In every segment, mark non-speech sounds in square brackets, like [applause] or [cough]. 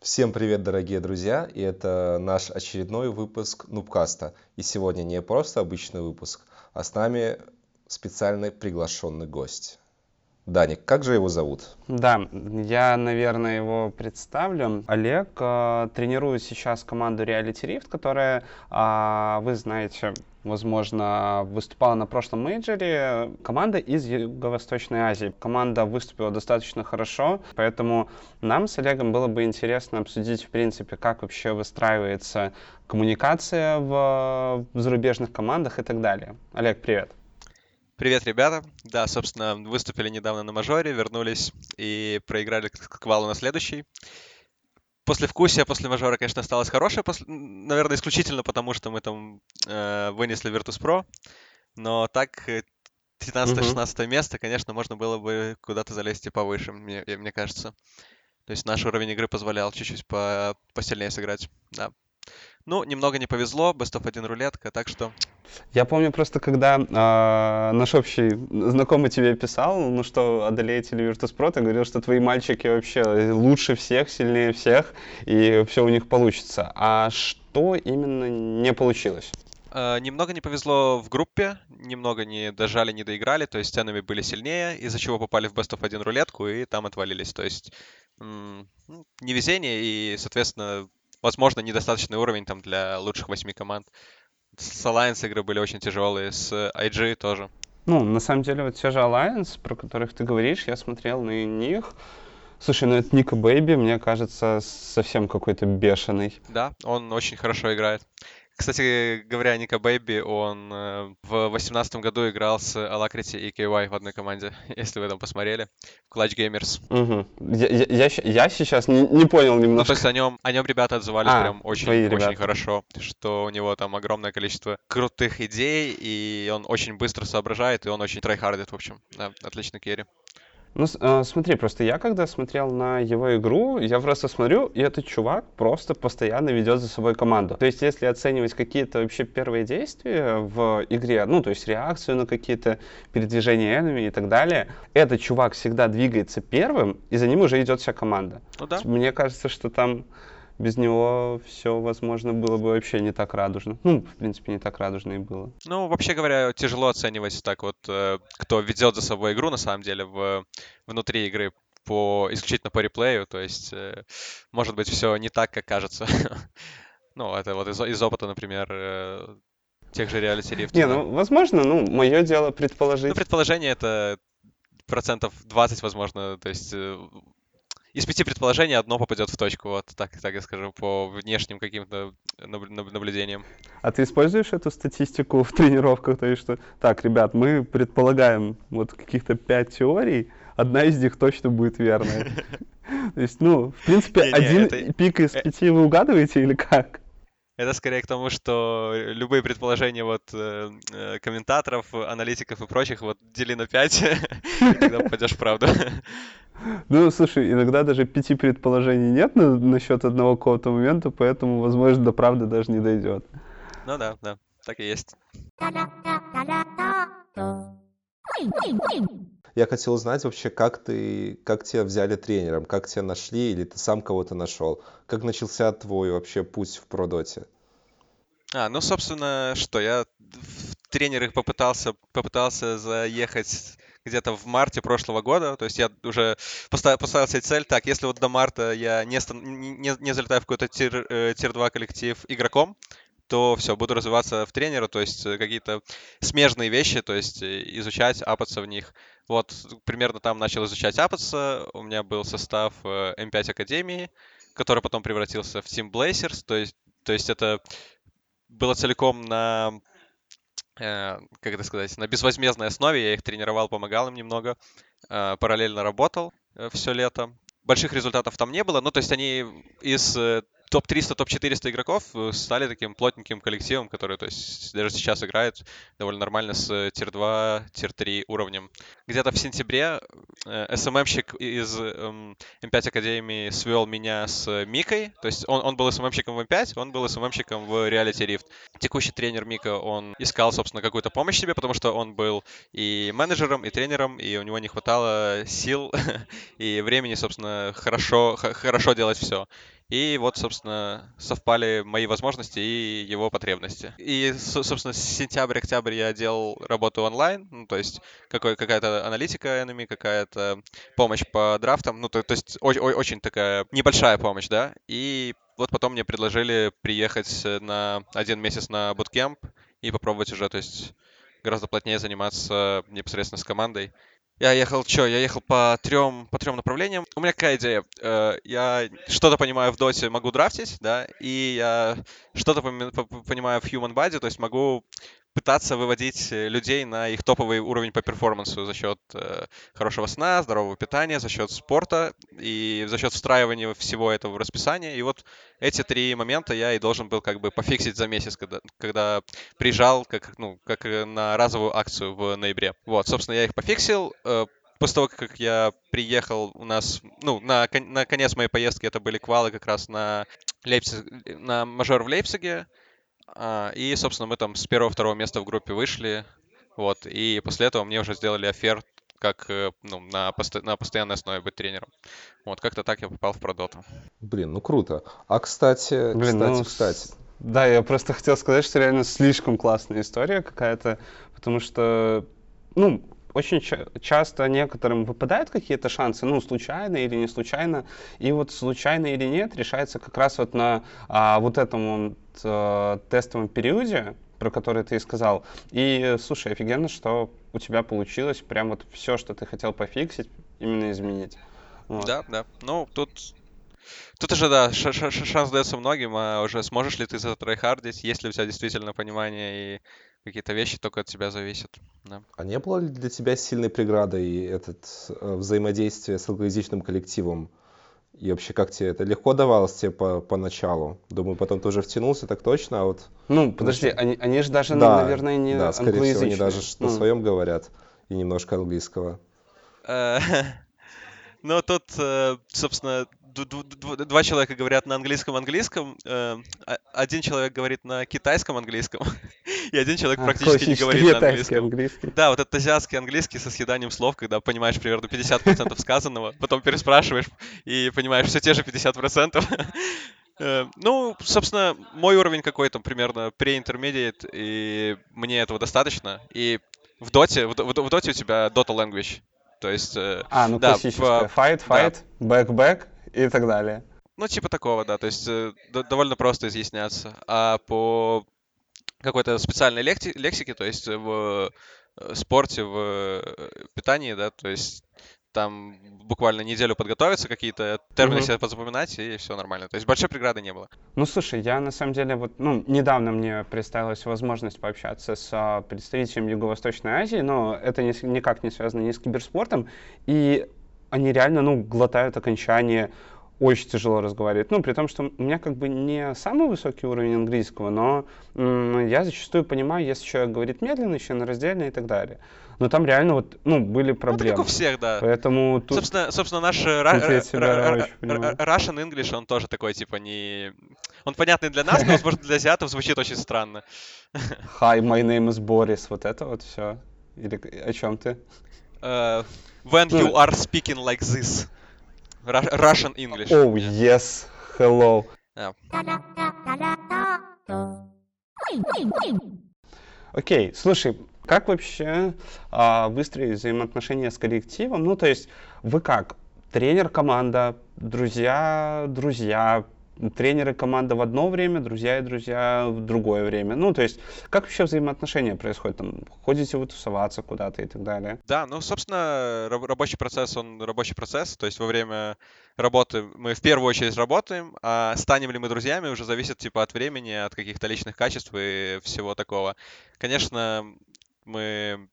Всем привет, дорогие друзья! И это наш очередной выпуск Нубкаста. И сегодня не просто обычный выпуск, а с нами специальный приглашенный гость. Даник, как же его зовут? Да, я, наверное, его представлю. Олег э, тренирует сейчас команду Reality Rift, которая, э, вы знаете, возможно, выступала на прошлом мейджоре. Команда из Юго-Восточной Азии. Команда выступила достаточно хорошо, поэтому нам с Олегом было бы интересно обсудить, в принципе, как вообще выстраивается коммуникация в, в зарубежных командах и так далее. Олег, привет. Привет, ребята. Да, собственно, выступили недавно на мажоре, вернулись и проиграли к квалу на следующий. После вкусия, после мажора, конечно, осталось хорошее, после... наверное, исключительно потому, что мы там э, вынесли Virtus.pro, но так 15-16 место, конечно, можно было бы куда-то залезть и повыше, мне, мне кажется. То есть наш уровень игры позволял чуть-чуть по посильнее сыграть. Да, ну, немного не повезло, Best of 1 рулетка, так что... Я помню просто, когда э, наш общий знакомый тебе писал, ну что, одолеете ли Virtus.pro, ты говорил, что твои мальчики вообще лучше всех, сильнее всех, и все у них получится. А что именно не получилось? Uh, немного не повезло в группе, немного не дожали, не доиграли, то есть ценами были сильнее, из-за чего попали в Best of 1 рулетку и там отвалились. То есть м- ну, невезение и, соответственно, возможно, недостаточный уровень там для лучших восьми команд. С Alliance игры были очень тяжелые, с IG тоже. Ну, на самом деле, вот те же Alliance, про которых ты говоришь, я смотрел на них. Слушай, ну это Nikobaby, мне кажется, совсем какой-то бешеный. Да, он очень хорошо играет. Кстати говоря, Nikobaby, он э, в восемнадцатом году играл с Alacrity и KY в одной команде, [laughs] если вы там посмотрели, в Clutch Gamers. Угу. Я, я, я сейчас не, не понял немножко. Ну, то есть о нем, о нем ребята отзывались а, прям очень, очень хорошо, что у него там огромное количество крутых идей, и он очень быстро соображает, и он очень tryhard ит, в общем. Да, отличный carry. Ну, э, смотри, просто я когда смотрел на его игру, я просто смотрю, и этот чувак просто постоянно ведет за собой команду. То есть, если оценивать какие-то вообще первые действия в игре, ну, то есть реакцию на какие-то передвижения энеми и так далее, этот чувак всегда двигается первым, и за ним уже идет вся команда. Ну, да. Мне кажется, что там без него все, возможно, было бы вообще не так радужно. Ну, в принципе, не так радужно и было. Ну, вообще говоря, тяжело оценивать так вот, э, кто ведет за собой игру, на самом деле, в, внутри игры по исключительно по реплею, то есть, э, может быть, все не так, как кажется. [laughs] ну, это вот из, из опыта, например, э, тех же реалити рифт. Не, ну, возможно, ну, мое дело предположить. Ну, предположение это процентов 20, возможно, то есть из пяти предположений одно попадет в точку, вот так, так я скажу, по внешним каким-то наблюдениям. А ты используешь эту статистику в тренировках? То есть, что, так, ребят, мы предполагаем вот каких-то пять теорий, одна из них точно будет верная. [laughs] То есть, ну, в принципе, один пик из э пяти вы угадываете или как? Это скорее к тому, что любые предположения вот э, э комментаторов, аналитиков и прочих вот дели на 5, [laughs] и тогда попадешь в правду. Ну, слушай, иногда даже пяти предположений нет на, насчет одного какого-то момента, поэтому, возможно, до правды даже не дойдет. Ну да, да, так и есть. Я хотел узнать вообще, как ты, как тебя взяли тренером, как тебя нашли, или ты сам кого-то нашел? Как начался твой вообще путь в продоте? А, ну, собственно, что, я в тренеры попытался, попытался заехать где-то в марте прошлого года. То есть я уже поставил, поставил себе цель, так, если вот до марта я не, не, не залетаю в какой-то тир, э, тир 2 коллектив игроком, то все, буду развиваться в тренера, то есть э, какие-то смежные вещи, то есть э, изучать, апаться в них. Вот примерно там начал изучать апаться, у меня был состав M5 Академии, который потом превратился в Team Blazers, то есть, то есть это было целиком на Э, как это сказать, на безвозмездной основе. Я их тренировал, помогал им немного. Э, параллельно работал э, все лето. Больших результатов там не было. Ну, то есть они из топ-300, топ-400 игроков э, стали таким плотненьким коллективом, который, то есть, даже сейчас играет довольно нормально с tier-2, tier-3 уровнем. Где-то в сентябре э, СММщик из э, М5 Академии свел меня с Микой, то есть он, он был СММщиком в М5, он был СММщиком в Reality Rift. Текущий тренер Мика, он искал, собственно, какую-то помощь себе, потому что он был и менеджером, и тренером, и у него не хватало сил [laughs] и времени, собственно, хорошо, хорошо делать все. И вот, собственно, совпали мои возможности и его потребности. И, собственно, с сентября-октябрь я делал работу онлайн, ну, то есть какая-то аналитика enemy, какая-то помощь по драфтам, ну, то, то есть о- о- очень такая небольшая помощь, да. И вот потом мне предложили приехать на один месяц на буткемп и попробовать уже, то есть гораздо плотнее заниматься непосредственно с командой. Я ехал, что, я ехал по трем, по трем направлениям. У меня какая идея? Э, я что-то понимаю в доте, могу драфтить, да, и я что-то понимаю в Human Body, то есть могу пытаться выводить э, людей на их топовый уровень по перформансу за счет э, хорошего сна, здорового питания, за счет спорта и за счет встраивания всего этого в расписание. И вот эти три момента я и должен был как бы пофиксить за месяц, когда, когда приезжал как, ну, как э, на разовую акцию в ноябре. Вот, собственно, я их пофиксил. После того, как я приехал, у нас, ну, на, на конец моей поездки это были квалы как раз на Лейпциг, на мажор в Лейпциге. А, и, собственно, мы там с первого-второго места в группе вышли. Вот, и после этого мне уже сделали оферт как э, ну, на, посто- на постоянной основе быть тренером. Вот, как-то так я попал в Продоту. Блин, ну круто. А, кстати, Блин, кстати, ну, кстати. Да, я просто хотел сказать, что реально слишком классная история какая-то, потому что, ну, очень ча- часто некоторым выпадают какие-то шансы, ну, случайно или не случайно, и вот случайно или нет решается как раз вот на а, вот этом вот, а, тестовом периоде, про который ты сказал. И, слушай, офигенно, что у тебя получилось прям вот все, что ты хотел пофиксить, именно изменить. Вот. Да, да. Ну, тут Тут уже, да, шанс дается многим, а уже сможешь ли ты затрайхардить, есть ли у тебя действительно понимание и какие-то вещи только от тебя зависят. Да. А не было ли для тебя сильной преградой этот э, взаимодействие с англоязычным коллективом? И вообще, как тебе это легко давалось тебе по, поначалу? Думаю, потом ты уже втянулся, так точно, а вот... Ну, подожди, они, они же даже, да, наверное, не Да, скорее всего, они даже ну. на своем говорят и немножко английского. Э, [laughs] ну, тут, э, собственно, два человека говорят на английском английском, э, а, один человек говорит на китайском английском, [laughs] и один человек а, практически не говорит на английском. Английский. Да, вот этот азиатский английский со съеданием слов, когда понимаешь примерно 50% сказанного, потом переспрашиваешь и понимаешь все те же 50%. [laughs] Э, ну, собственно, мой уровень какой-то примерно pre-intermediate, и мне этого достаточно. И в доте, в, в, в доте у тебя Dota Language. То есть... Э, а, ну да, классическая. Fight, fight, да. back, back и так далее. Ну, типа такого, да. То есть э, довольно просто изъясняться. А по какой-то специальной лекти- лексике, то есть в э, спорте, в э, питании, да, то есть там буквально неделю подготовиться, какие-то термины mm-hmm. себе позапоминать, и все нормально. То есть большой преграды не было. Ну, слушай, я на самом деле вот, ну, недавно мне представилась возможность пообщаться с а, представителем Юго-Восточной Азии, но это не, никак не связано ни с киберспортом, и они реально, ну, глотают окончание, очень тяжело разговаривать. Ну, при том, что у меня как бы не самый высокий уровень английского, но м- я зачастую понимаю, если человек говорит медленно, еще на раздельно и так далее. Но там реально вот, ну, были проблемы. Ну, как у всех, да. Поэтому тут... Собственно, собственно наш Russian English, он тоже такой, типа, не... Он понятный для нас, но, возможно, для азиатов звучит очень странно. Hi, my name is Boris. Вот это вот все. Или о чем ты? Uh, when you ну, are speaking like this. Russian English. Oh, yes. Hello. Yeah. Окей, okay, слушай, как вообще а, выстроить взаимоотношения с коллективом? Ну, то есть вы как? Тренер, команда, друзья, друзья, тренеры команда в одно время, друзья и друзья в другое время. Ну, то есть, как вообще взаимоотношения происходят? Там, ходите вы тусоваться куда-то и так далее? Да, ну, собственно, рабочий процесс, он рабочий процесс. То есть во время работы мы в первую очередь работаем, а станем ли мы друзьями уже зависит типа от времени, от каких-то личных качеств и всего такого. Конечно, мы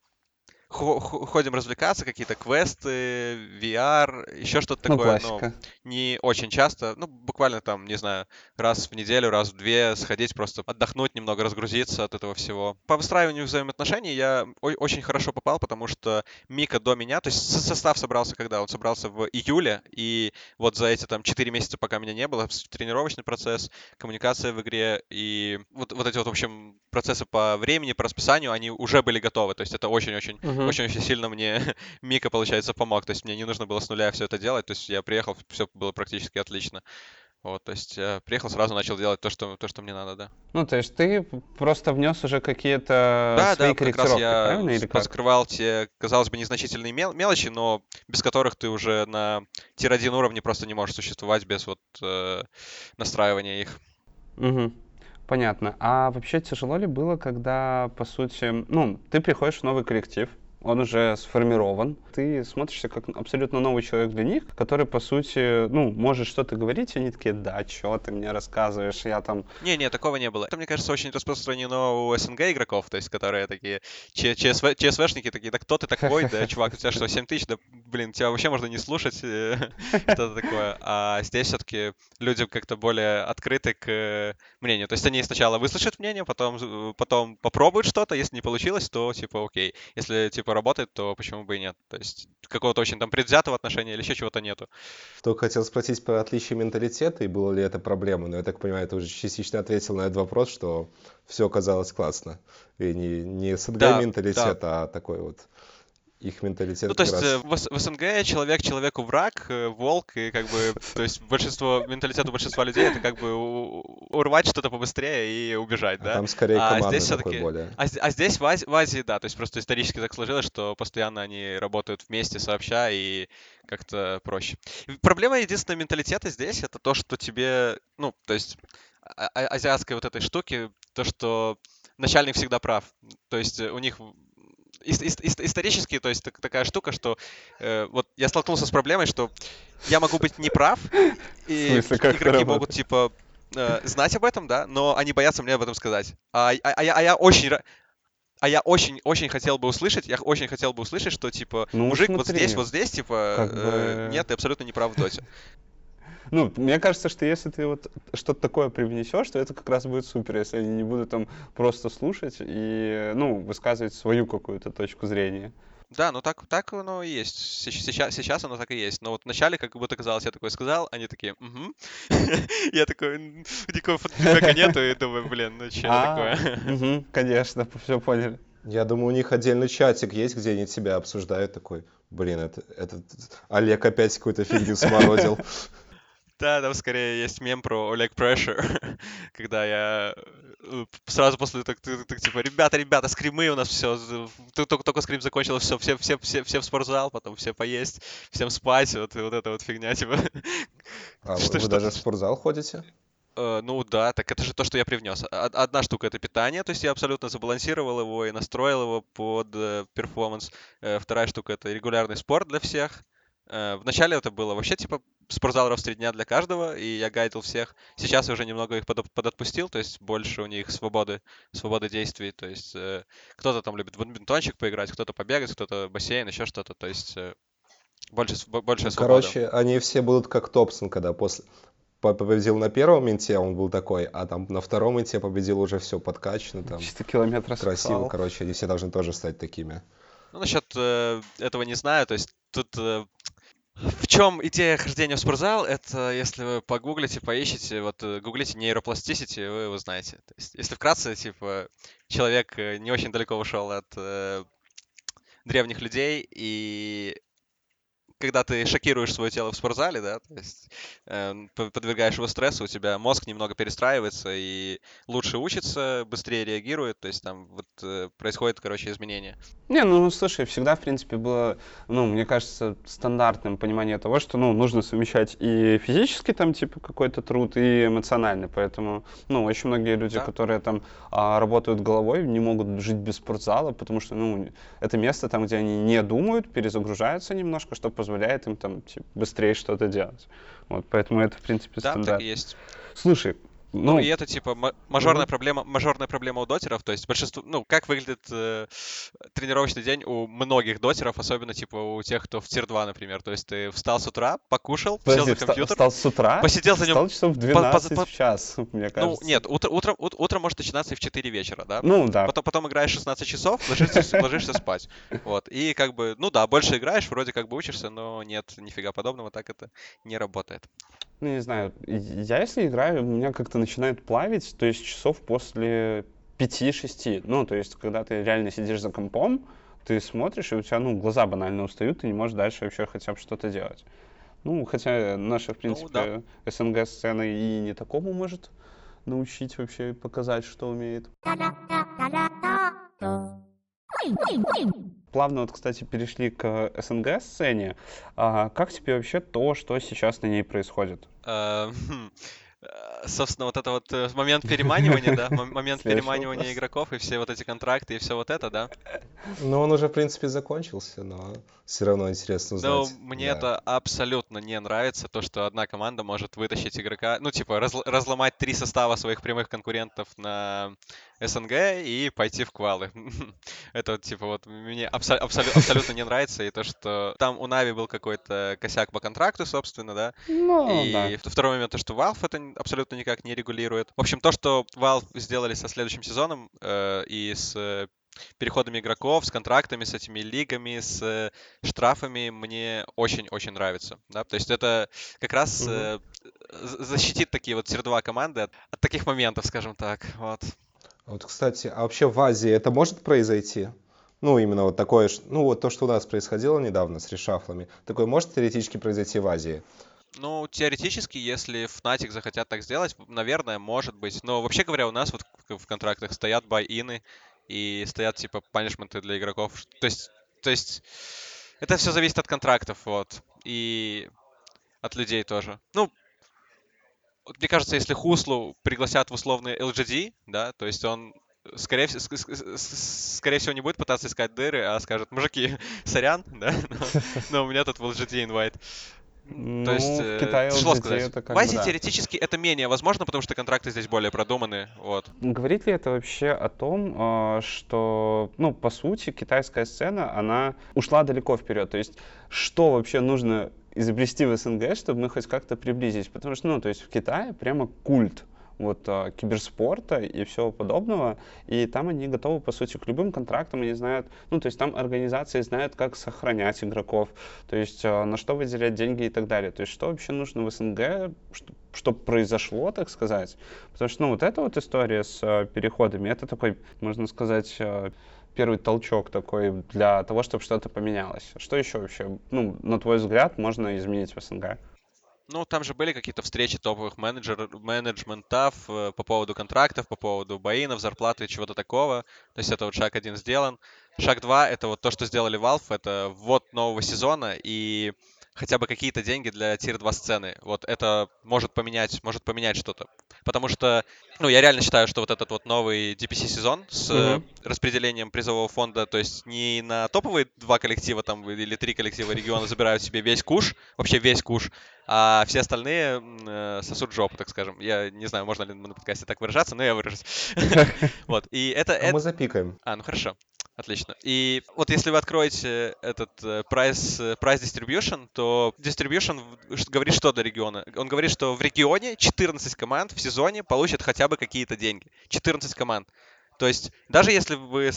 ходим развлекаться, какие-то квесты, VR, еще что-то Ну, такое, но классика. не очень часто, ну, буквально там, не знаю, раз в неделю, раз в две сходить, просто отдохнуть немного, разгрузиться от этого всего. По выстраиванию взаимоотношений я очень хорошо попал, потому что Мика до меня, то есть со- состав собрался когда? Он собрался в июле, и вот за эти там 4 месяца, пока меня не было, тренировочный процесс, коммуникация в игре и вот, вот эти вот, в общем, процессы по времени, по расписанию, они уже были готовы, то есть это очень-очень Мгм. очень-очень сильно мне [laughs] Мика, получается, помог. То есть мне не нужно было с нуля все это делать. То есть я приехал, все было практически отлично. Вот, то есть я приехал, сразу начал делать то, что, то, что мне надо, да. Ну, то есть ты просто внес уже какие-то Да, свои да, как раз корректировки, я правильно, или как? те, казалось бы, незначительные мел- мелочи, но без которых ты уже на тир-1 уровне просто не можешь существовать без вот э, настраивания их. Мгм. Понятно. А вообще тяжело ли было, когда, по сути, ну, ты приходишь в новый коллектив, он уже сформирован, ты смотришься как абсолютно новый человек для них, который, по сути, ну, может что-то говорить, и они такие, да, что ты мне рассказываешь, я там... Не-не, такого не было. Это, мне кажется, очень распространено у СНГ игроков, то есть, которые такие ЧСВ, ЧСВшники такие, да кто ты такой, да, [laughs] чувак, у тебя что, 7 тысяч, да, блин, тебя вообще можно не слушать, э, [laughs] что-то такое. А здесь все-таки люди как-то более открыты к э, мнению. То есть они сначала выслушают мнение, потом, з- потом попробуют что-то, если не получилось, то типа окей. Если типа работает, то почему бы и нет. То есть какого-то очень там предвзятого отношения или еще чего-то нету. Только хотел спросить про отличие менталитета и было ли это проблемой, но я так понимаю, ты уже частично ответил на этот вопрос, что все оказалось классно. И не, не СНГ Да, менталитет, а такой вот их менталитет Ну, то есть раз. э, в, СНГ человек человеку враг, э, волк, и как бы, то есть большинство, менталитет у большинства людей это как бы урвать что-то побыстрее и убежать, А да? там скорее А здесь все-таки, более. а, а здесь в Ази- в Азии, да, то есть просто исторически так сложилось, что постоянно они работают вместе, сообща, и как-то проще. Проблема единственного менталитета здесь это то, что тебе, ну, то есть а- а- азиатской вот этой штуки, то, что начальник всегда прав. То есть э, у них исторически, то есть так- такая штука, что э, вот я столкнулся с проблемой, что я могу быть неправ, [laughs] и игроки могут типа э, знать об этом, да, но они боятся мне об этом сказать. А, а- а я, а я очень а я очень, очень хотел бы услышать, я очень хотел бы услышать, что типа Ну, мужик вот здесь, вот здесь, типа, как э, нет, ты абсолютно не прав в доте. Ну, мне кажется, что если ты вот что-то такое привнесешь, то это как раз будет супер, если они не будут там просто слушать и, ну, высказывать свою какую-то точку зрения. Да, ну так, так оно и есть. Сейчас, сейчас оно так и есть. Но вот вначале, как будто казалось, я такой сказал, они такие, угу. [laughs] Я такой, «М, никакого фидбэка нету, и думаю, блин, ну что А, такое? [laughs] конечно, [laughs] все поняли. Я думаю, у них отдельный чатик есть, где они тебя обсуждают, такой, блин, это, этот Олег опять какую-то фигню сморозил. Да, там скорее есть мем про Олег Pressure, [laughs] когда я э, сразу после так, так, так, типа, ребята, ребята, скримы у нас все, только, только скрим закончился, все, все, все, все, все в спортзал, потом все поесть, всем спать, вот, вот эта вот фигня, [laughs] типа. А вы, Что- вы что- даже в спортзал ходите? Э, Ну да, так это же то, что я привнес. Од- Одна штука это питание, то есть я абсолютно забалансировал его и настроил его под э, перформанс. Вторая штука это регулярный спорт для всех. Э, Вначале это было вообще типа спортзал раз в три дня для каждого, и я гайдил всех. Сейчас я уже немного их подоп- подотпустил, то есть больше у них свободы, свободы действий. То есть э, кто-то там любит в бадминтончик поиграть, кто-то побегать, кто-то бассейн, еще что-то. То есть э, больше, больше свободы. Короче, они все будут как Топсон, когда после по- победил на первом инте, он был такой, а там на втором инте победил уже все подкачано, там Чисто километр красиво, короче, они все должны тоже стать такими. Ну, насчет э, этого не знаю. То есть тут э, в чем идея хождения в спортзал? Это если вы погуглите, поищите, вот э, гуглите нейропластичити, вы его знаете. То есть, если вкратце, типа, человек э, не очень далеко ушел от э, древних людей, и когда ты шокируешь свое тело в спортзале, да, то есть э, подвергаешь его стрессу, у тебя мозг немного перестраивается и лучше учится, быстрее реагирует, то есть там вот э, происходит, короче, изменение. Не, ну слушай, всегда, в принципе, было, ну, мне кажется, стандартным понимание того, что, ну, нужно совмещать и физический там, типа, какой-то труд, и эмоциональный, поэтому, ну, очень многие люди, Да. которые там а, работают головой, не могут жить без спортзала, потому что, ну, это место там, где они не думают, перезагружаются немножко, что позволяет им там, типа, быстрее что-то делать. Вот, поэтому это, в принципе, Да, так стандарт. и есть. Слушай, Ну, ну и это типа мажорная угу. проблема, мажорная проблема у дотеров. То есть большинство, ну, как выглядит э, тренировочный день у многих дотеров, особенно типа у тех, кто в тир 2, например. То есть ты встал с утра, покушал, Подожди, сел за компьютер. Встал с утра? Посидел за ним. Встал часов в 12 по, по, в час, [laughs] мне ну, кажется. Ну, нет, утро, утро, утро может начинаться и в 4 вечера, да? Ну, да. Потом, потом играешь 16 часов, ложишься, ложишься спать. Вот. И как бы, ну да, больше играешь, вроде как бы учишься, но нет, нифига подобного, так это не работает. Ну, не знаю, я если играю, меня как-то начинает плавить, то есть часов после 5-6. Ну, то есть, когда ты реально сидишь за компом, ты смотришь, и у тебя, ну, глаза банально устают, ты не можешь дальше вообще хотя бы что-то делать. Ну, хотя наша, в ну принципе, ну, да. СНГ-сцена и не такому может научить вообще показать, что умеет. Плавно вот, кстати, перешли к СНГ-сцене. А как тебе вообще то, что сейчас на ней происходит? Э, собственно, вот это вот э, момент переманивания, да, момент переманивания игроков и все вот эти контракты и все вот это, да. Ну, он уже, в принципе, закончился, но все равно интересно ну, узнать. Ну, мне да. это абсолютно не нравится, то, что одна команда может вытащить игрока, ну, типа, раз, разломать три состава своих прямых конкурентов на СНГ и пойти в квалы. [laughs] это вот, типа, вот мне абсо- абсолю- абсолютно не нравится, и то, что там у Нави был какой-то косяк по контракту, собственно, да. Ну, и да. второй момент, то, что Valve это абсолютно никак не регулирует. В общем, то, что Valve сделали со следующим сезоном э, и с э, переходами игроков, с контрактами, с этими лигами, с э, штрафами мне очень-очень нравится. Да? То есть это как раз э, защитит такие вот тир-2 команды от, от таких моментов, скажем так. Вот. Вот, кстати, а вообще в Азии это может произойти? Ну, именно вот такое, ну, вот то, что у нас происходило недавно с решафлами, такое может теоретически произойти в Азии? Ну, теоретически, если Fnatic захотят так сделать, наверное, может быть. Но вообще говоря, у нас вот в контрактах стоят бай-ины и стоят типа панишменты для игроков. То есть, то есть это все зависит от контрактов, вот. И от людей тоже. Ну, мне кажется, если Хуслу пригласят в условный LGD, да, то есть он скорее, скорее всего не будет пытаться искать дыры, а скажет, мужики, [laughs] сорян, [laughs] да, но, [laughs] но у меня тут в LGD инвайт. Ну, То есть, в Китае тяжело сказать. Это как в Азии да. теоретически это менее возможно, потому что контракты здесь более продуманы. Вот. Говорит ли это вообще о том, а, что, ну, по сути, китайская сцена, она ушла далеко вперед? То есть, что вообще нужно изобрести в СНГ, чтобы мы хоть как-то приблизились? Потому что, ну, то есть в Китае прямо культ вот а, киберспорта и всего подобного, и там они готовы, по сути, к любым контрактам, они знают, ну, то есть там организации знают, как сохранять игроков, то есть а, на что выделять деньги и так далее, то есть что вообще нужно в СНГ, что, произошло, так сказать, потому что, ну, вот эта вот история с а, переходами, это такой, можно сказать, первый толчок такой для того, чтобы что-то поменялось. Что еще вообще, ну, на твой взгляд, можно изменить в СНГ? Ну, там же были какие-то встречи топовых менеджер, менеджментов э, по поводу контрактов, по поводу боинов, зарплаты, чего-то такого. То есть это вот шаг один сделан. Шаг два — это вот то, что сделали Valve, это ввод нового сезона и хотя бы какие-то деньги для тир-2 сцены. Вот это может поменять, может поменять что-то. Потому что, ну, я реально считаю, что вот этот вот новый DPC-сезон с mm-hmm. распределением призового фонда, то есть не на топовые два коллектива там или три коллектива региона забирают себе весь куш, вообще весь куш, а все остальные э, сосут жопу, так скажем. Я не знаю, можно ли на подкасте так выражаться, но я выражусь. [laughs] Вот, и это... А мы запикаем. А, ну хорошо. Отлично. И вот если вы откроете этот э, price, э, price distribution, то distribution говорит что для региона? Он говорит, что в регионе 14 команд в сезоне получат хотя бы какие-то деньги. 14 команд. То есть, даже если вы...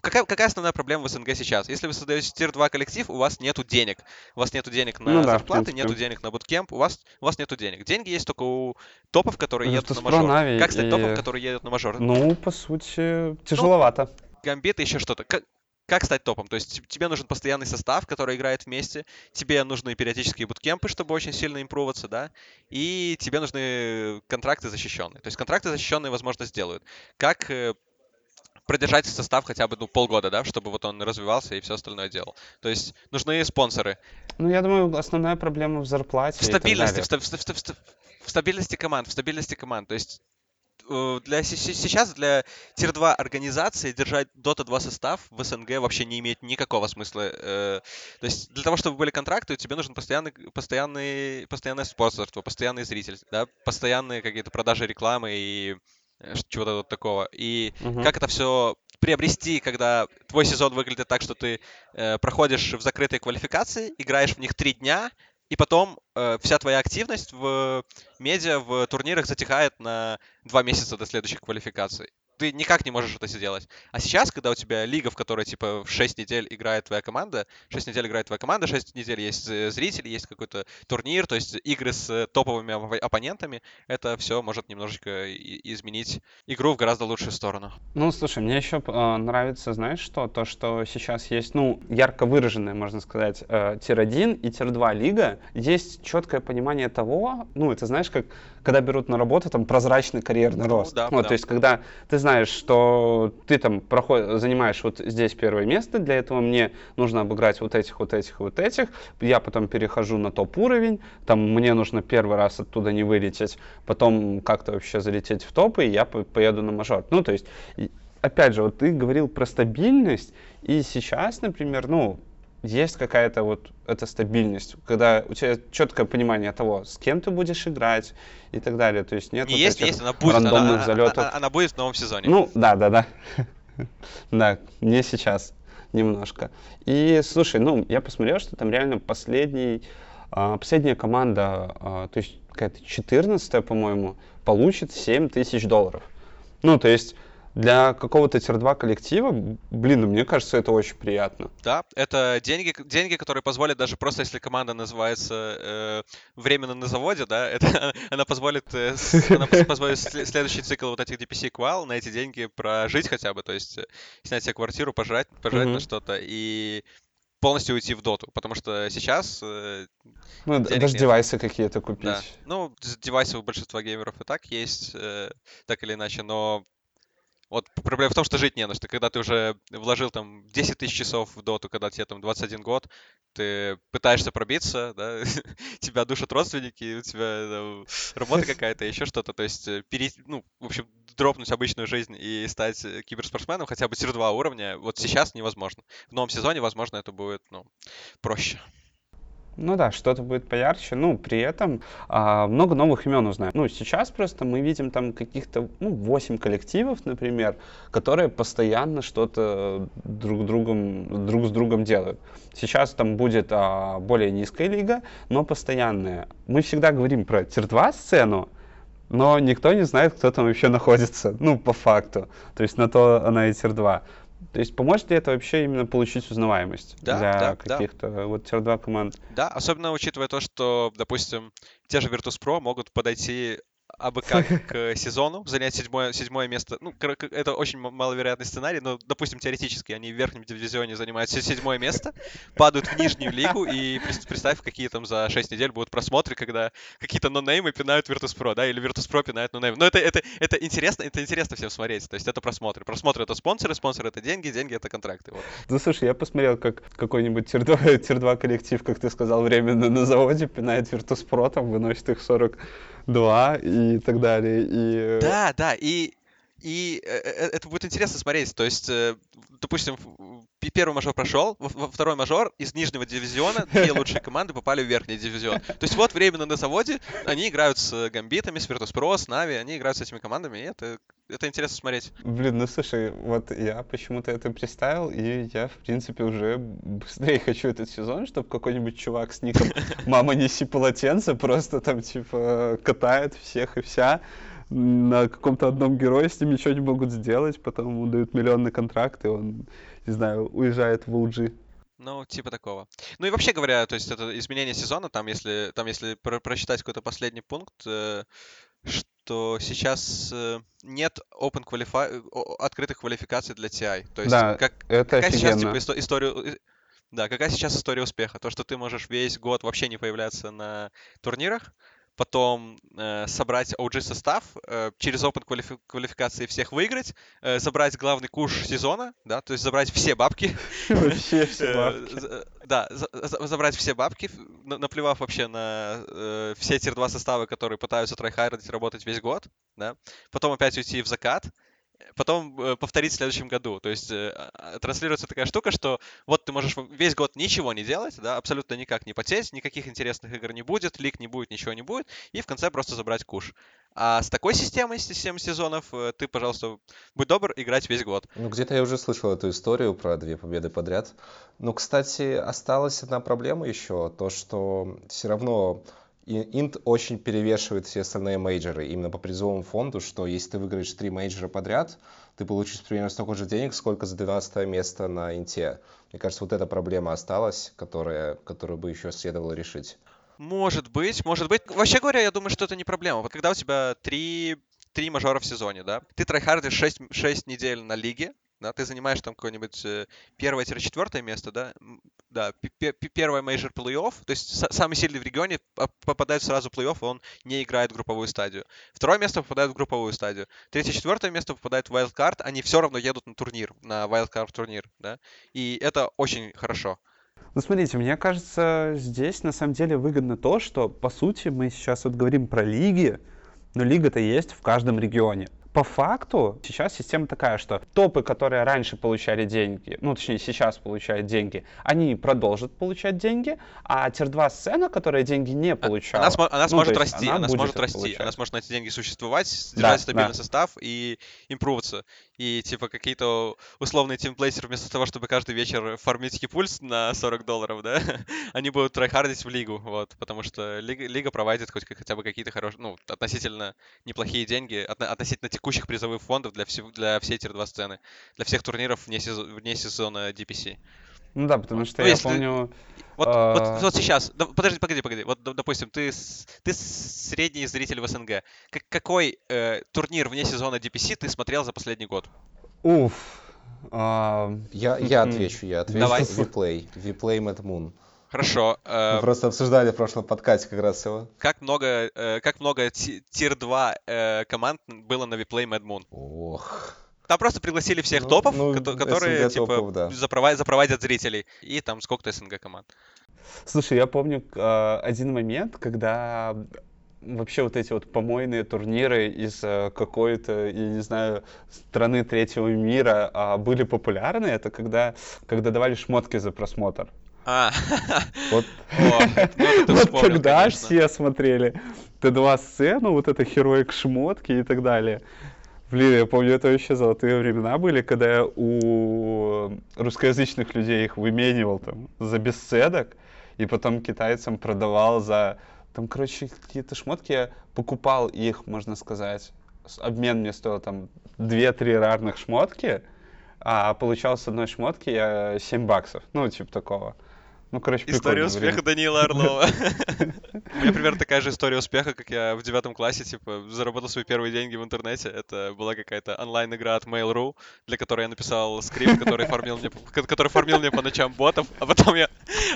Какая, какая основная проблема в СНГ сейчас? Если вы создаете тир-2 коллектив, у вас нету денег. У вас нету денег на ну, зарплаты, да, нету денег на буткемп, у вас, у вас нету денег. Деньги есть только у топов, которые ну, едут на мажор. Нави как стать и... топом, который едет на мажор? Ну, по сути, тяжеловато. Ну, гамбит и еще что-то. Как, как стать топом? То есть тебе нужен постоянный состав, который играет вместе, тебе нужны периодические буткемпы, чтобы очень сильно импроваться, да, и тебе нужны контракты защищенные. То есть контракты защищенные, возможно, сделают. Как э, продержать состав хотя бы ну, полгода, да, чтобы вот он развивался и все остальное делал. То есть нужны спонсоры. Ну, я думаю, основная проблема в зарплате. В стабильности, в, в, в, в, в стабильности команд, в стабильности команд. То есть для сейчас для Тир-2 организации держать Dota 2 состав в СНГ вообще не имеет никакого смысла. Э, то есть для того, чтобы были контракты, тебе нужен постоянный, постоянный, постоянное спонсорство, постоянный зритель, да, постоянные какие-то продажи рекламы и чего-то вот такого. И угу. как это все приобрести, когда твой сезон выглядит так, что ты э, проходишь в закрытой квалификации, играешь в них три дня, и потом э, вся твоя активность в медиа, в турнирах затихает на два месяца до следующих квалификаций ты никак не можешь это сделать. А сейчас, когда у тебя лига, в которой, типа, в 6 недель играет твоя команда, 6 недель играет твоя команда, 6 недель есть э, зрители, есть какой-то турнир, то есть игры с э, топовыми оппонентами, это все может немножечко изменить игру в гораздо лучшую сторону. Ну, слушай, мне еще э, нравится, знаешь что? То, что сейчас есть, ну, ярко выраженная, можно сказать, э, tier-1 и tier-2 лига. Есть четкое понимание того, ну, это знаешь, как когда берут на работу там прозрачный карьерный ну, рост. Да, вот, да. То есть, когда ты знаешь, что ты там проход... занимаешь вот здесь первое место, для этого мне нужно обыграть вот этих, вот этих, вот этих, я потом перехожу на топ-уровень, там мне нужно первый раз оттуда не вылететь, потом как-то вообще залететь в топ, и я поеду на мажор. Ну, то есть, опять же, вот ты говорил про стабильность, и сейчас, например, ну, есть какая-то вот эта стабильность, когда у тебя четкое понимание того, с кем ты будешь играть и так далее. То есть нет не вот есть, есть, она будет, рандомных она, залетов. Она, она будет в новом сезоне. Ну, да, да, да. [laughs] да, не сейчас немножко. И слушай, ну, я посмотрел, что там реально последний, а, последняя команда, а, то есть какая-то 14 по-моему, получит 7 тысяч долларов. Ну, то есть для какого-то тир-2 коллектива, блин, ну, мне кажется, это очень приятно. Да, это деньги, деньги, которые позволят даже просто, если команда называется э, временно на заводе, да, это [laughs] она позволит, э, она позволит следующий цикл вот этих DPC квал на эти деньги прожить хотя бы, то есть э, снять себе квартиру, пожрать, пожрать mm-hmm. на что-то и полностью уйти в доту, потому что сейчас... Э, ну, даже нет. девайсы какие-то купить. Да. Ну, девайсы у большинства геймеров и так есть, э, так или иначе, но вот проблема в том, что жить не на что. Когда ты уже вложил там 10 тысяч часов в доту, когда тебе там 21 год, ты пытаешься пробиться, да, [laughs] тебя душат родственники, у тебя там, работа [laughs] какая-то, еще что-то. То есть, э, пере... ну, в общем, дропнуть обычную жизнь и стать э, киберспортсменом хотя бы тир-2 уровня, вот сейчас невозможно. В новом сезоне, возможно, это будет, ну, проще. Ну да, что-то будет поярче. Ну, при этом а, много новых имен узнаем. Ну, сейчас просто мы видим там каких-то, ну, 8 коллективов, например, которые постоянно что-то друг, другом, друг с другом делают. Сейчас там будет а, более низкая лига, но постоянная. Мы всегда говорим про тир-2 сцену, но никто не знает, кто там вообще находится, ну, по факту. То есть на то она и tier-2. То есть поможет ли это вообще именно получить узнаваемость да, для да, каких-то да. вот tier-2 команд? Да, особенно учитывая то, что, допустим, те же Virtus.pro могут подойти абы как [laughs] к сезону, занять седьмое, седьмое место. Ну, это очень маловероятный сценарий, но, допустим, теоретически они в верхнем дивизионе занимают седьмое место, падают в нижнюю лигу, и представь, какие там за 6 недель будут просмотры, когда какие-то no-name ы пинают Virtus.pro, да, или Virtus.pro пинают no-name ы. Но это, это, это интересно, это интересно всем смотреть, то есть это просмотры. Просмотры — это спонсоры, спонсоры — это деньги, деньги — это контракты. Вот. Ну, слушай, я посмотрел, как какой-нибудь tier-2, tier-2 коллектив, как ты сказал, временно на заводе пинает Virtus.pro, там выносит их 40 2 и так далее. И... Да, да, и, и э, э, это будет интересно смотреть. То есть, допустим, первый мажор прошел, второй мажор из нижнего дивизиона две лучшие команды попали в верхний дивизион. То есть вот временно на заводе они играют с Гамбитами, с Virtus.pro, с Нави, они играют с этими командами, и это, это интересно смотреть. Блин, ну слушай, вот я почему-то это представил, и я, в принципе, уже быстрее [laughs] хочу этот сезон, чтобы какой-нибудь чувак с ником «Мама, неси полотенце» просто там, типа, катает всех и вся на каком-то одном герое с ним ничего не могут сделать, потом ему дают миллионный контракт, и он не знаю, уезжает в LG. Ну, типа такого. Ну и вообще говоря, то есть это изменение сезона, там если, там если про прочитать какой-то последний пункт, э, что сейчас э, нет open qualify, открытых квалификаций для TI. То есть да, как, это какая офигенно. сейчас типа, исто историю... Да, какая сейчас история успеха? То, что ты можешь весь год вообще не появляться на турнирах, потом э, собрать OG состав, э, через опыт квалифи- квалификации всех выиграть, э, забрать главный куш сезона, да, то есть забрать все бабки. [laughs] Вообще все Э, бабки. за- Да, за- за- забрать все бабки, наплевав вообще на э, все тир-2 составы, которые пытаются трайхардить работать весь год, да, потом опять уйти в закат, потом э, повторить в следующем году. То есть э, а, транслируется такая штука, что вот ты можешь весь год ничего не делать, да, абсолютно никак не потеть, никаких интересных игр не будет, лик не будет, ничего не будет, и в конце просто забрать куш. А с такой системой, с 7 сезонов, э, ты, пожалуйста, будь добр, играть весь год. Ну, где-то я уже слышал эту историю про две победы подряд. Ну, кстати, осталась одна проблема еще, то, что все равно Инт очень перевешивает все остальные major ы именно по призовому фонду, что если ты выиграешь три major а подряд, ты получишь примерно столько же денег, сколько за 12 место на Инте. Мне кажется, вот эта проблема осталась, которая, которую бы еще следовало решить. Может быть, может быть. Вообще говоря, я думаю, что это не проблема. Вот когда у тебя три, три мажора в сезоне, да, ты tryhard ишь 6, 6 недель на лиге, да, ты занимаешь там какое-нибудь э, первое-четвертое место, да, да, первое мейджор плей-офф, то есть са- самый сильный в регионе по- попадает сразу в плей-офф, он не играет в групповую стадию. Второе место попадает в групповую стадию. Третье-четвертое место попадает в wildcard, они все равно едут на турнир, на wildcard турнир, да, и это очень хорошо. Ну, смотрите, мне кажется, здесь на самом деле выгодно то, что, по сути, мы сейчас вот говорим про лиги, но лига-то есть в каждом регионе. По факту сейчас система такая, что топы, которые раньше получали деньги, ну, точнее, сейчас получают деньги, они продолжат получать деньги, а тир-2 сцена, которая деньги не получала... Она, она ну, сможет расти, она она, сможет расти, получать. она сможет на эти деньги существовать, Да, держать стабильный да. состав и импроваться. И типа какие-то условные тимплейсеры вместо того, чтобы каждый вечер фармить хипульс на 40 долларов, да, [laughs] они будут трайхардить в лигу, вот, потому что лига, лига проводит хоть хотя бы какие-то хорошие, ну, относительно неплохие деньги, отно- относительно текущих призовых фондов для, всего, для всей тир-2 сцены, для всех турниров вне, сезо- вне сезона DPC. Ну да, потому что Ну, я если- помню... Вот, А. вот, вот сейчас, подожди, погоди, погоди. Вот, доп- допустим, ты, ты средний зритель в СНГ. Как- какой э, турнир вне сезона DPC ты смотрел за последний год? Уф. а, Я, я отвечу, я отвечу. Давай. Виплей. Виплей Mad Moon. Хорошо. э, Мы просто обсуждали в прошлом подкасте как раз его. как много, э, как много ти- тир-2 э, команд было на Виплей Mad Moon? Ох. Там просто пригласили всех Ну, топов, ну, кото- которые СНГ типа топов, да. запрова- запровадят зрителей. И там сколько-то СНГ команд. Слушай, я помню э, один момент, когда вообще вот эти вот помойные турниры из э, какой-то, я не знаю, страны третьего мира а, были популярны. Это когда, когда давали шмотки за просмотр. А, Вот, О, ну вот вспомнил, тогда конечно. все смотрели Т2 сцену, вот это Heroic шмотки и так далее. Блин, я помню, это вообще золотые времена были, когда я у русскоязычных людей их выменивал там за бесцедок, и потом китайцам продавал за... Там, короче, какие-то шмотки, я покупал их, можно сказать. Обмен мне стоил там 2-3 рарных шмотки, а получал с одной шмотки я 7 баксов. Ну, типа такого. Ну, короче, История прикольное время. успеха Даниила Орлова. [laughs] У меня примерно такая же история успеха, как я в девятом классе, типа, заработал свои первые деньги в интернете. Это была какая-то онлайн-игра от Mail.ru, для которой я написал скрипт, который фармил мне, ко- который фармил мне по ночам ботов, а потом я,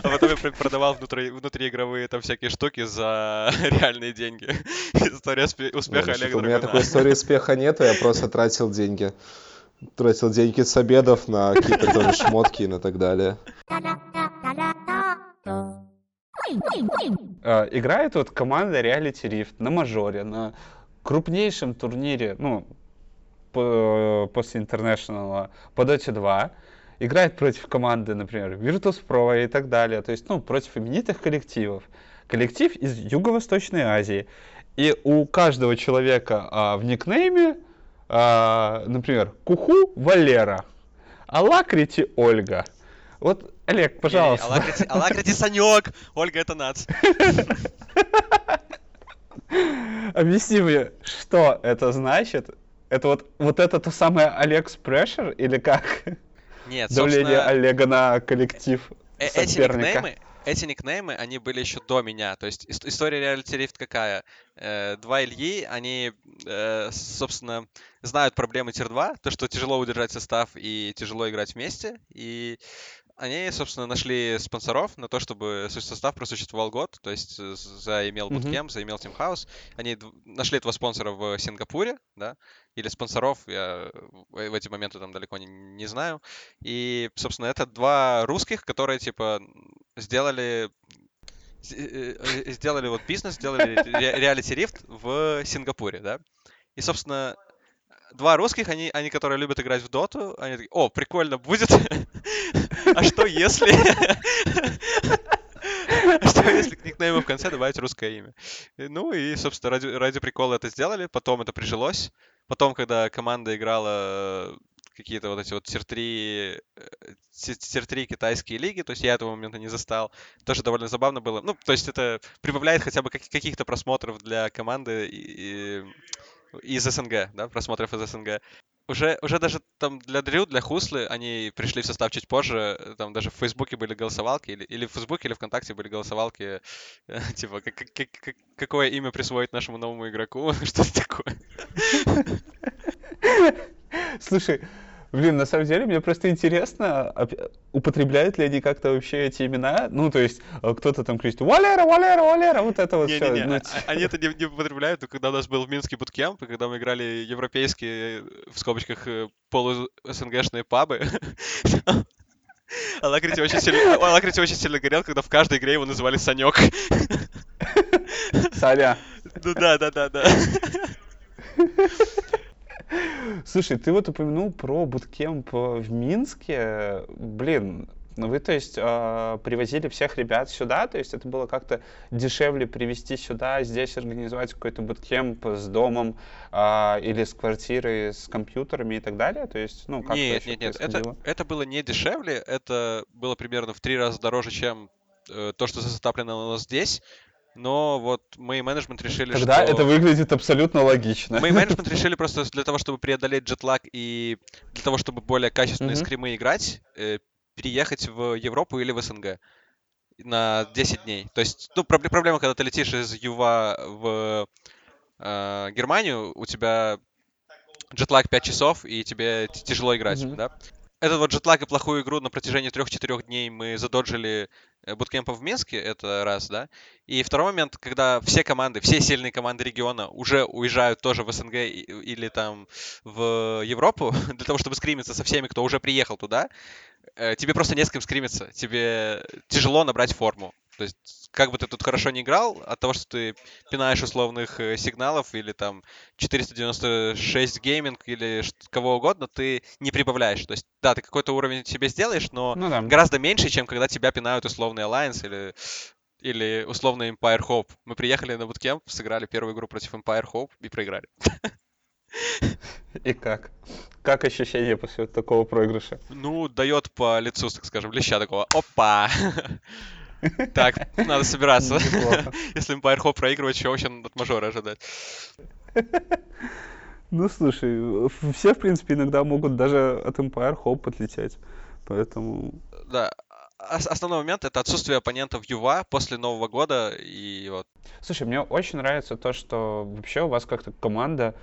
а потом я пр- продавал внутри, внутриигровые там всякие штуки за [laughs] реальные деньги. История спе- успеха Олега у меня такой истории успеха нету, я просто тратил деньги. Тратил деньги с обедов на какие-то тоже шмотки и на так далее. Э, играет вот команда Reality Rift на мажоре, на крупнейшем турнире, ну, по- после International по Dota 2. Играет против команды, например, Virtus.pro и так далее. То есть, ну, против именитых коллективов. Коллектив из Юго-Восточной Азии. И у каждого человека а, в никнейме, а, например, Куху Валера, Алакрити Ольга. Вот, Олег, пожалуйста. Алакрити, Алакрити Санек! Ольга, это нац. [laughs] Объясни мне, что это значит? Это вот, вот это то самое Алекс Прешер или как? Нет, Давление Олега на коллектив Э, Эти соперника. никнеймы, эти никнеймы, они были еще до меня. То есть ис- история Reality Rift какая? Э, Два Ильи, они, э, собственно, знают проблемы Тир-2, то, что тяжело удержать состав и тяжело играть вместе. И они, собственно, нашли спонсоров на то, чтобы состав просуществовал год, то есть заимел Bootcamp, заимел Team House. Они нашли этого спонсора в Сингапуре, да, или спонсоров, я в эти моменты там далеко не, не знаю. И, собственно, это два русских, которые, типа, сделали э, э, сделали вот бизнес, сделали реалити рифт в Сингапуре, да. И, собственно, два русских, они, они, которые любят играть в доту, они такие, о, прикольно будет. [laughs] А что если... [laughs] А что если к никнейму в конце добавить русское имя? Ну и, собственно, ради, ради прикола это сделали, потом это прижилось. Потом, когда команда играла какие-то вот эти вот тир-3, тир-3 китайские лиги, то есть я этого момента не застал. Тоже довольно забавно было. Ну, то есть это прибавляет хотя бы каких-то просмотров для команды и, из СНГ, да, просмотров из СНГ. Уже, уже даже там для Дрю, для Хуслы, они пришли в состав чуть позже, там даже в Фейсбуке были голосовалки, или, или в Фейсбуке, или ВКонтакте были голосовалки, [laughs] типа, как, как, как, какое имя присвоить нашему новому игроку, [laughs] что-то такое. [laughs] Слушай, Блин, на самом деле, мне просто интересно, употребляют ли они как-то вообще эти имена? Ну, то есть, э, кто-то там кричит «Валера, Валера, Валера!» Вот это вот не, все. Не, не. Ну, а, они это не, не употребляют, когда у нас был в Минске буткемп, когда мы играли европейские, в скобочках, э, полу-СНГшные пабы, [laughs] Алакрити очень сильно, Алакрити очень сильно горел, когда в каждой игре его называли Санек. Саня. Ну да, да, да, да. [laughs] Слушай, ты вот упомянул про буткемп в Минске. Блин, ну вы, то есть, э, привозили всех ребят сюда, то есть это было как-то дешевле привезти сюда, здесь организовать какой-то буткемп с домом э, или с квартирой, с компьютерами и так далее? То есть, ну, как Нет, нет, нет, это, это было не дешевле, это было примерно в три раза дороже, чем э, то, что нас здесь. Но вот мы и менеджмент решили, Тогда что... это выглядит абсолютно логично. Мы и менеджмент [laughs] решили просто для того, чтобы преодолеть джетлаг и для того, чтобы более качественные mm-hmm. скримы играть, э, переехать в Европу или в СНГ на 10 дней. То есть, ну, проблема, когда ты летишь из Юва в э, Германию, у тебя джетлаг 5 часов, и тебе тяжело играть, mm-hmm. да? Этот вот джетлаг и плохую игру на протяжении 3-4 дней мы задоджили Э, буткемпа в Минске, это раз, да. И второй момент, когда все команды, все сильные команды региона уже уезжают тоже в СНГ или там в Европу [laughs] для того, чтобы скримиться со всеми, кто уже приехал туда, э, тебе просто не с кем скримиться. Тебе тяжело набрать форму. То есть, как бы ты тут хорошо не играл, от того, что ты пинаешь условных э, сигналов или там 496 гейминг или кого угодно, ты не прибавляешь. То есть, да, ты какой-то уровень себе сделаешь, но ну, да. гораздо меньше, чем когда тебя пинают условный Alliance или или условный Empire Hope. Мы приехали на буткемп, сыграли первую игру против Empire Hope и проиграли. И как? Как ощущение после такого проигрыша? Ну, дает по лицу, так скажем, леща такого. Опа! [laughs] Так, надо собираться. [laughs] Если Empire Hope проигрывает, чего вообще от мажора ожидать? Ну, слушай, все, в принципе, иногда могут даже от Empire Hope отлететь. Поэтому... Да, основной момент это отсутствие оппонентов Юва после Нового года и вот. Слушай, мне очень нравится то, что вообще у вас как-то команда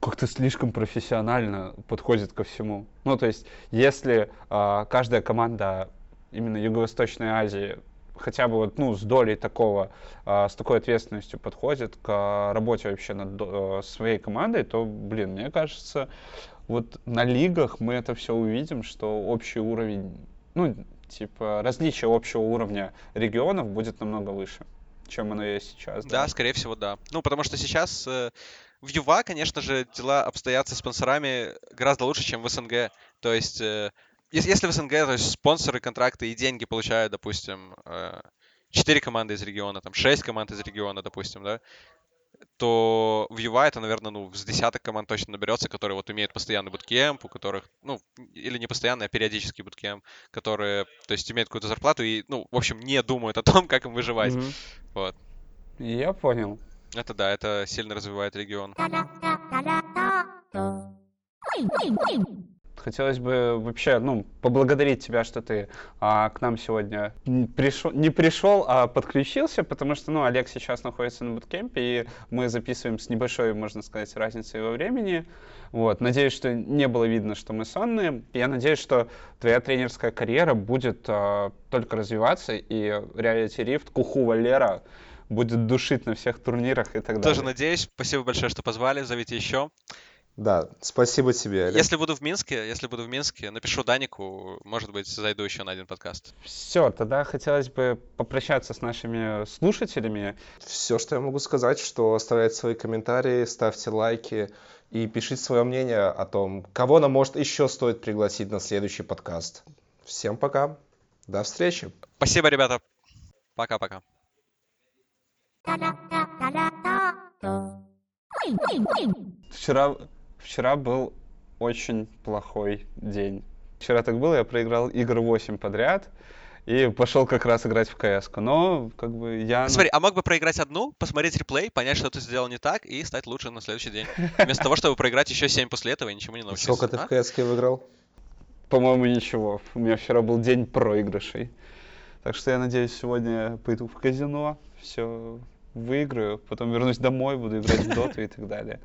как-то слишком профессионально подходит ко всему. Ну, то есть, если э, каждая команда именно Юго-Восточной Азии хотя бы вот, ну, с долей такого, э, с такой ответственностью подходит к работе вообще над э, своей командой, то, блин, мне кажется, вот на лигах мы это все увидим, что общий уровень, ну, типа, различие общего уровня регионов будет намного выше, чем оно есть сейчас. Да, да скорее всего, да. Ну, потому что сейчас э, в ЮВА, конечно же, дела обстоят со спонсорами гораздо лучше, чем в СНГ. То есть э, если в СНГ, то есть спонсоры, контракты и деньги получают, допустим, 4 э, команды из региона, там 6 команд из региона, допустим, да, то в UI это, наверное, ну, с десяток команд точно наберется, которые вот имеют постоянный буткемп, у которых, ну, или не постоянный, а периодический буткемп, которые, то есть, имеют какую-то зарплату и, ну, в общем, не думают о том, [laughs] как им выживать. Mm-hmm. Вот. Я понял. Это да, это сильно развивает регион. Хотелось бы вообще, ну, поблагодарить тебя, что ты а, к нам сегодня не пришел, не пришел, а подключился, потому что, ну, Олег сейчас находится на буткемпе, и мы записываем с небольшой, можно сказать, разницей во времени. Вот. Надеюсь, что не было видно, что мы сонные. Я надеюсь, что твоя тренерская карьера будет а, только развиваться, и Reality Rift, Куху Валера будет душить на всех турнирах и так далее. Тоже надеюсь. Спасибо большое, что позвали. Зовите еще. Да, спасибо тебе, Олег. Если буду в Минске, если буду в Минске, напишу Данику, может быть, зайду еще на один подкаст. Все, тогда хотелось бы попрощаться с нашими слушателями. Все, что я могу сказать, что оставляйте свои комментарии, ставьте лайки и пишите свое мнение о том, кого нам, может, еще стоит пригласить на следующий подкаст. Всем пока, до встречи. Спасибо, ребята. Пока-пока. Вчера, вчера был очень плохой день. Вчера так было, я проиграл игр 8 подряд и пошел как раз играть в кс Но, как бы, я... Смотри, а мог бы проиграть одну, посмотреть реплей, понять, что ты сделал не так, и стать лучше на следующий день. [laughs] Вместо того, чтобы проиграть еще 7 после этого и ничему не научиться. Сколько ты а? в кс выиграл? По-моему, ничего. У меня вчера был день проигрышей. Так что я надеюсь, сегодня пойду в казино, все выиграю, потом вернусь домой, буду играть в доту и так далее.